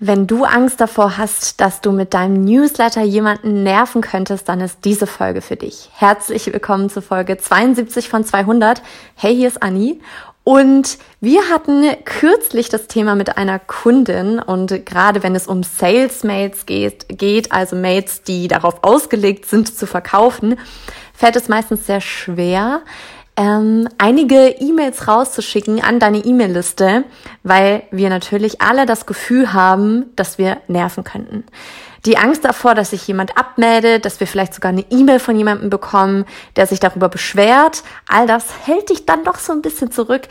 Wenn du Angst davor hast, dass du mit deinem Newsletter jemanden nerven könntest, dann ist diese Folge für dich. Herzlich willkommen zu Folge 72 von 200. Hey, hier ist Anni. Und wir hatten kürzlich das Thema mit einer Kundin und gerade wenn es um Sales Mails geht, geht, also Mails, die darauf ausgelegt sind zu verkaufen, fällt es meistens sehr schwer, ähm, einige E-Mails rauszuschicken an deine E-Mail-Liste, weil wir natürlich alle das Gefühl haben, dass wir nerven könnten. Die Angst davor, dass sich jemand abmeldet, dass wir vielleicht sogar eine E-Mail von jemandem bekommen, der sich darüber beschwert, all das hält dich dann doch so ein bisschen zurück,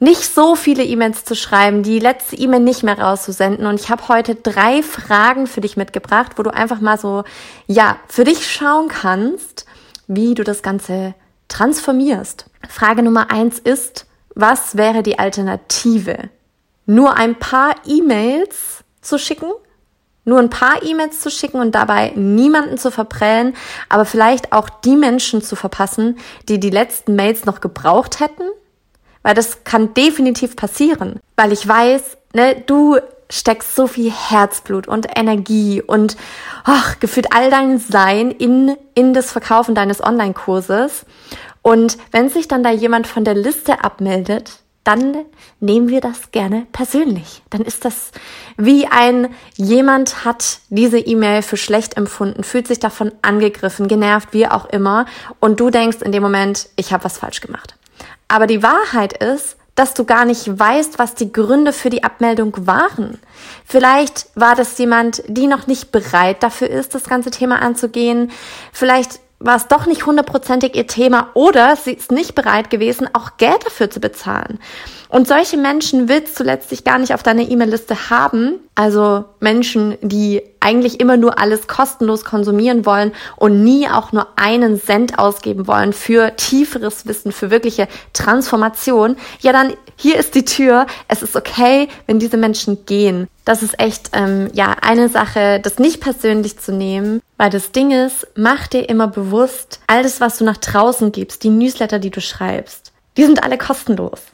nicht so viele E-Mails zu schreiben, die letzte E-Mail nicht mehr rauszusenden. Und ich habe heute drei Fragen für dich mitgebracht, wo du einfach mal so, ja, für dich schauen kannst, wie du das Ganze transformierst. Frage Nummer eins ist, was wäre die Alternative? Nur ein paar E-Mails zu schicken? Nur ein paar E-Mails zu schicken und dabei niemanden zu verprellen, aber vielleicht auch die Menschen zu verpassen, die die letzten Mails noch gebraucht hätten? Weil das kann definitiv passieren. Weil ich weiß, ne, du steckst so viel Herzblut und Energie und ach, gefühlt all dein Sein in, in das Verkaufen deines Online-Kurses. Und wenn sich dann da jemand von der Liste abmeldet, dann nehmen wir das gerne persönlich. Dann ist das wie ein jemand hat diese E-Mail für schlecht empfunden, fühlt sich davon angegriffen, genervt, wie auch immer. Und du denkst in dem Moment, ich habe was falsch gemacht. Aber die Wahrheit ist, dass du gar nicht weißt, was die Gründe für die Abmeldung waren. Vielleicht war das jemand, die noch nicht bereit dafür ist, das ganze Thema anzugehen. Vielleicht war es doch nicht hundertprozentig ihr Thema oder sie ist nicht bereit gewesen, auch Geld dafür zu bezahlen. Und solche Menschen willst du letztlich gar nicht auf deiner E-Mail-Liste haben. Also Menschen, die eigentlich immer nur alles kostenlos konsumieren wollen und nie auch nur einen Cent ausgeben wollen für tieferes Wissen, für wirkliche Transformation. Ja, dann hier ist die Tür. Es ist okay, wenn diese Menschen gehen. Das ist echt ähm, ja eine Sache, das nicht persönlich zu nehmen, weil das Ding ist, mach dir immer bewusst, alles, was du nach draußen gibst, die Newsletter, die du schreibst, die sind alle kostenlos.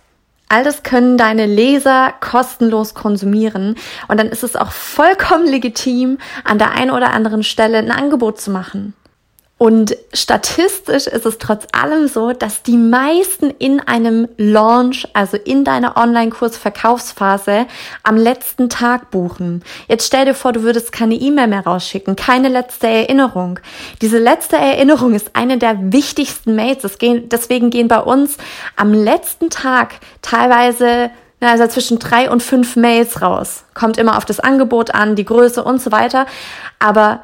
All das können deine Leser kostenlos konsumieren und dann ist es auch vollkommen legitim, an der einen oder anderen Stelle ein Angebot zu machen. Und statistisch ist es trotz allem so, dass die meisten in einem Launch, also in deiner Online-Kurs-Verkaufsphase, am letzten Tag buchen. Jetzt stell dir vor, du würdest keine E-Mail mehr rausschicken, keine letzte Erinnerung. Diese letzte Erinnerung ist eine der wichtigsten Mails. Deswegen gehen bei uns am letzten Tag teilweise also zwischen drei und fünf Mails raus. Kommt immer auf das Angebot an, die Größe und so weiter. Aber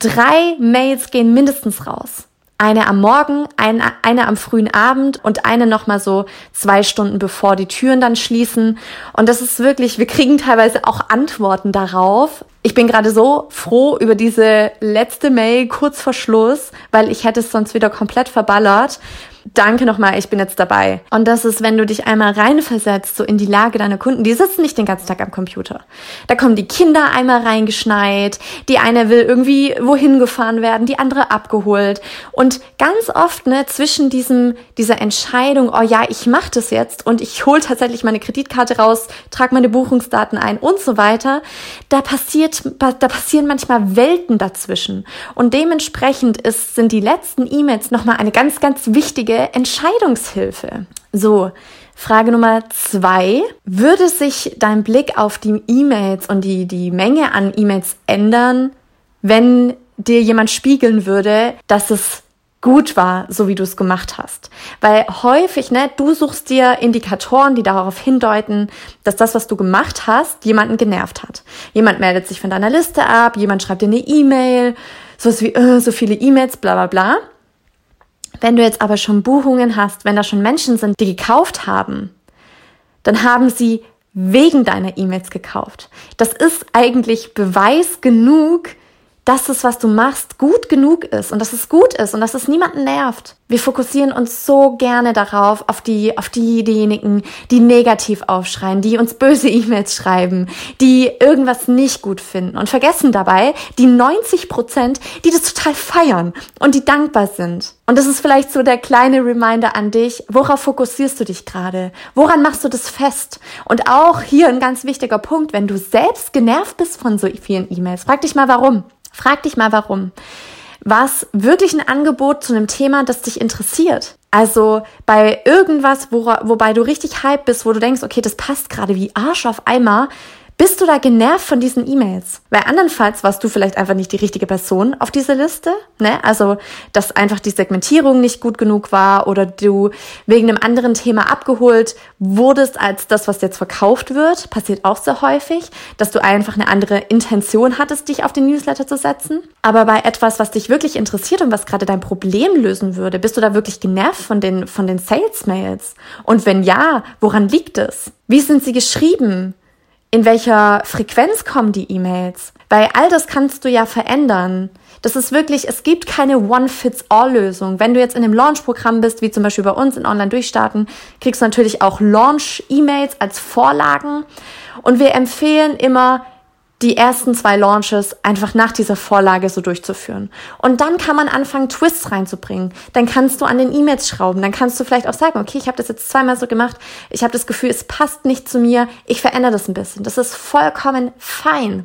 Drei Mails gehen mindestens raus. Eine am Morgen, eine, eine am frühen Abend und eine nochmal so zwei Stunden bevor die Türen dann schließen. Und das ist wirklich, wir kriegen teilweise auch Antworten darauf. Ich bin gerade so froh über diese letzte Mail kurz vor Schluss, weil ich hätte es sonst wieder komplett verballert, danke nochmal, ich bin jetzt dabei. Und das ist, wenn du dich einmal reinversetzt, so in die Lage deiner Kunden, die sitzen nicht den ganzen Tag am Computer. Da kommen die Kinder einmal reingeschneit, die eine will irgendwie wohin gefahren werden, die andere abgeholt. Und ganz oft, ne, zwischen diesem, dieser Entscheidung, oh ja, ich mache das jetzt und ich hole tatsächlich meine Kreditkarte raus, trage meine Buchungsdaten ein und so weiter, da passiert, da passieren manchmal Welten dazwischen. Und dementsprechend ist, sind die letzten E-Mails nochmal eine ganz, ganz wichtige wichtige Entscheidungshilfe. So, Frage Nummer zwei. Würde sich dein Blick auf die E-Mails und die, die Menge an E-Mails ändern, wenn dir jemand spiegeln würde, dass es gut war, so wie du es gemacht hast. Weil häufig, ne, du suchst dir Indikatoren, die darauf hindeuten, dass das, was du gemacht hast, jemanden genervt hat. Jemand meldet sich von deiner Liste ab, jemand schreibt dir eine E-Mail, sowas wie, äh, so viele E-Mails, bla bla bla. Wenn du jetzt aber schon Buchungen hast, wenn da schon Menschen sind, die gekauft haben, dann haben sie wegen deiner E-Mails gekauft. Das ist eigentlich Beweis genug, dass das, was du machst, gut genug ist und dass es gut ist und dass es niemanden nervt. Wir fokussieren uns so gerne darauf, auf die, auf die, diejenigen, die negativ aufschreien, die uns böse E-Mails schreiben, die irgendwas nicht gut finden und vergessen dabei die 90 Prozent, die das total feiern und die dankbar sind. Und das ist vielleicht so der kleine Reminder an dich. Worauf fokussierst du dich gerade? Woran machst du das fest? Und auch hier ein ganz wichtiger Punkt, wenn du selbst genervt bist von so vielen E-Mails, frag dich mal warum. Frag dich mal warum. Was wirklich ein Angebot zu einem Thema, das dich interessiert? Also bei irgendwas, wo, wobei du richtig hype bist, wo du denkst, okay, das passt gerade wie Arsch auf Eimer, bist du da genervt von diesen E-Mails? Weil andernfalls warst du vielleicht einfach nicht die richtige Person auf dieser Liste, ne? Also, dass einfach die Segmentierung nicht gut genug war oder du wegen einem anderen Thema abgeholt wurdest als das, was jetzt verkauft wird. Passiert auch sehr häufig, dass du einfach eine andere Intention hattest, dich auf den Newsletter zu setzen. Aber bei etwas, was dich wirklich interessiert und was gerade dein Problem lösen würde, bist du da wirklich genervt von den, von den Sales-Mails? Und wenn ja, woran liegt es? Wie sind sie geschrieben? In welcher Frequenz kommen die E-Mails? Weil all das kannst du ja verändern. Das ist wirklich, es gibt keine One-Fits-All-Lösung. Wenn du jetzt in einem Launch-Programm bist, wie zum Beispiel bei uns in Online-Durchstarten, kriegst du natürlich auch Launch-E-Mails als Vorlagen. Und wir empfehlen immer, die ersten zwei Launches einfach nach dieser Vorlage so durchzuführen. Und dann kann man anfangen, Twists reinzubringen. Dann kannst du an den E-Mails schrauben. Dann kannst du vielleicht auch sagen, okay, ich habe das jetzt zweimal so gemacht. Ich habe das Gefühl, es passt nicht zu mir. Ich verändere das ein bisschen. Das ist vollkommen fein.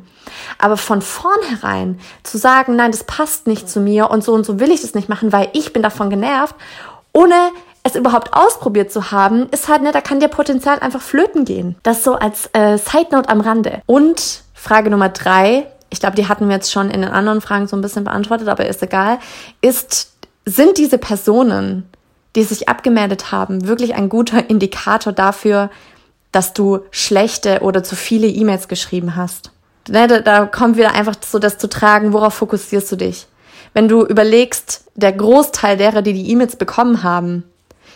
Aber von vornherein zu sagen, nein, das passt nicht zu mir und so und so will ich das nicht machen, weil ich bin davon genervt, ohne es überhaupt ausprobiert zu haben, ist halt, ne, da kann dir Potenzial einfach flöten gehen. Das so als äh, Side Note am Rande. Und Frage Nummer drei, ich glaube, die hatten wir jetzt schon in den anderen Fragen so ein bisschen beantwortet, aber ist egal, ist, sind diese Personen, die sich abgemeldet haben, wirklich ein guter Indikator dafür, dass du schlechte oder zu viele E-Mails geschrieben hast? Ne, da, da kommt wieder einfach so das zu tragen, worauf fokussierst du dich? Wenn du überlegst, der Großteil derer, die die E-Mails bekommen haben,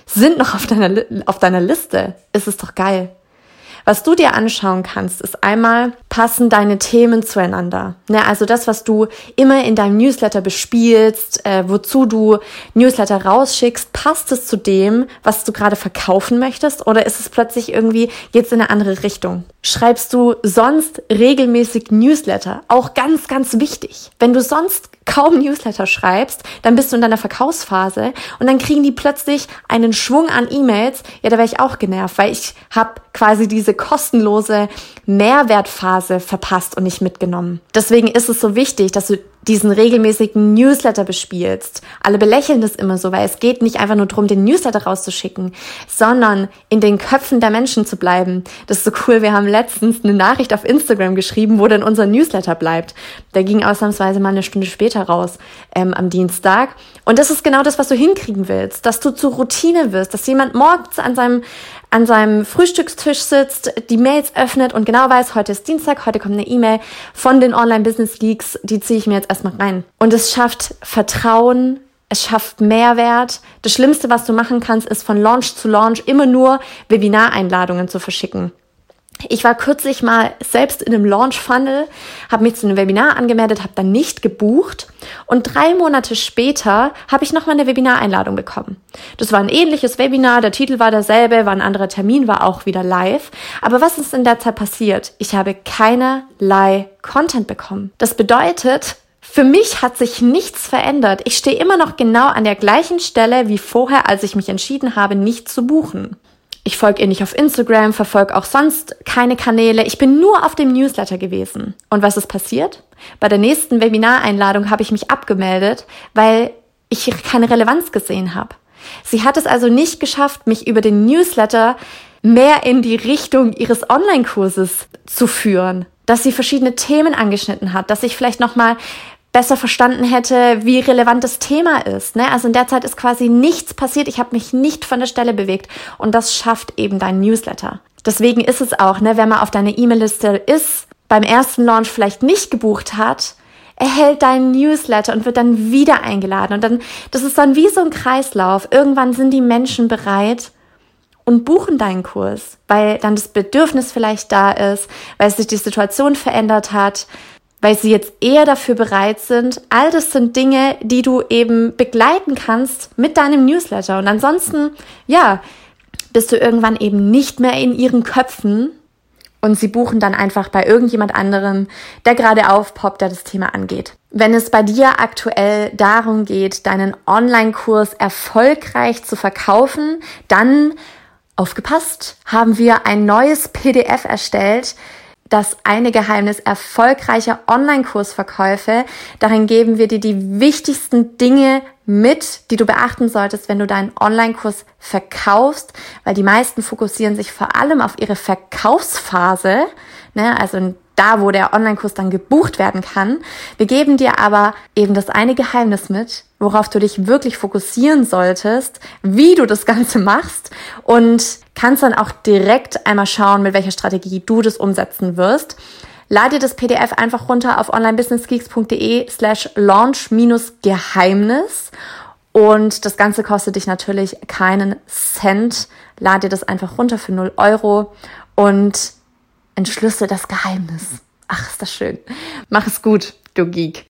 sind noch auf deiner, auf deiner Liste, ist es doch geil. Was du dir anschauen kannst, ist einmal, passen deine Themen zueinander. Ne, also das, was du immer in deinem Newsletter bespielst, äh, wozu du Newsletter rausschickst, passt es zu dem, was du gerade verkaufen möchtest oder ist es plötzlich irgendwie, geht's in eine andere Richtung? Schreibst du sonst regelmäßig Newsletter? Auch ganz, ganz wichtig. Wenn du sonst kaum Newsletter schreibst, dann bist du in deiner Verkaufsphase und dann kriegen die plötzlich einen Schwung an E-Mails. Ja, da wäre ich auch genervt, weil ich habe quasi diese kostenlose Mehrwertphase verpasst und nicht mitgenommen. Deswegen ist es so wichtig, dass du diesen regelmäßigen Newsletter bespielst. Alle belächeln das immer so, weil es geht nicht einfach nur darum, den Newsletter rauszuschicken, sondern in den Köpfen der Menschen zu bleiben. Das ist so cool. Wir haben letztens eine Nachricht auf Instagram geschrieben, wo denn unser Newsletter bleibt. Der ging ausnahmsweise mal eine Stunde später raus, ähm, am Dienstag. Und das ist genau das, was du hinkriegen willst, dass du zur Routine wirst, dass jemand morgens an seinem an seinem Frühstückstisch sitzt, die Mails öffnet und genau weiß, heute ist Dienstag, heute kommt eine E-Mail von den Online-Business-Leaks, die ziehe ich mir jetzt erstmal rein. Und es schafft Vertrauen, es schafft Mehrwert. Das Schlimmste, was du machen kannst, ist von Launch zu Launch immer nur Webinareinladungen zu verschicken. Ich war kürzlich mal selbst in einem Launch-Funnel, habe mich zu einem Webinar angemeldet, habe dann nicht gebucht und drei Monate später habe ich nochmal eine Webinareinladung bekommen. Das war ein ähnliches Webinar, der Titel war derselbe, war ein anderer Termin, war auch wieder live. Aber was ist in der Zeit passiert? Ich habe keinerlei Content bekommen. Das bedeutet, für mich hat sich nichts verändert. Ich stehe immer noch genau an der gleichen Stelle wie vorher, als ich mich entschieden habe, nicht zu buchen. Ich folge ihr nicht auf Instagram, verfolge auch sonst keine Kanäle. Ich bin nur auf dem Newsletter gewesen. Und was ist passiert? Bei der nächsten Webinareinladung habe ich mich abgemeldet, weil ich keine Relevanz gesehen habe. Sie hat es also nicht geschafft, mich über den Newsletter mehr in die Richtung ihres Online-Kurses zu führen, dass sie verschiedene Themen angeschnitten hat, dass ich vielleicht noch mal besser verstanden hätte, wie relevant das Thema ist. Ne? Also in der Zeit ist quasi nichts passiert. Ich habe mich nicht von der Stelle bewegt. Und das schafft eben dein Newsletter. Deswegen ist es auch, ne, wenn man auf deiner E-Mail-Liste ist, beim ersten Launch vielleicht nicht gebucht hat, erhält dein Newsletter und wird dann wieder eingeladen. Und dann, das ist dann wie so ein Kreislauf. Irgendwann sind die Menschen bereit, und buchen deinen Kurs, weil dann das Bedürfnis vielleicht da ist, weil sich die Situation verändert hat, weil sie jetzt eher dafür bereit sind. All das sind Dinge, die du eben begleiten kannst mit deinem Newsletter. Und ansonsten, ja, bist du irgendwann eben nicht mehr in ihren Köpfen und sie buchen dann einfach bei irgendjemand anderem, der gerade aufpoppt, der das Thema angeht. Wenn es bei dir aktuell darum geht, deinen Online-Kurs erfolgreich zu verkaufen, dann aufgepasst, haben wir ein neues PDF erstellt, das eine Geheimnis erfolgreicher Online-Kursverkäufe. Darin geben wir dir die wichtigsten Dinge mit, die du beachten solltest, wenn du deinen Online-Kurs verkaufst, weil die meisten fokussieren sich vor allem auf ihre Verkaufsphase, ne, also da, wo der Online-Kurs dann gebucht werden kann. Wir geben dir aber eben das eine Geheimnis mit, worauf du dich wirklich fokussieren solltest, wie du das Ganze machst und kannst dann auch direkt einmal schauen, mit welcher Strategie du das umsetzen wirst. Lade dir das PDF einfach runter auf onlinebusinessgeeks.de slash launch-geheimnis und das Ganze kostet dich natürlich keinen Cent. Lade dir das einfach runter für 0 Euro und entschlüssel das Geheimnis. Ach, ist das schön. Mach es gut, du Geek.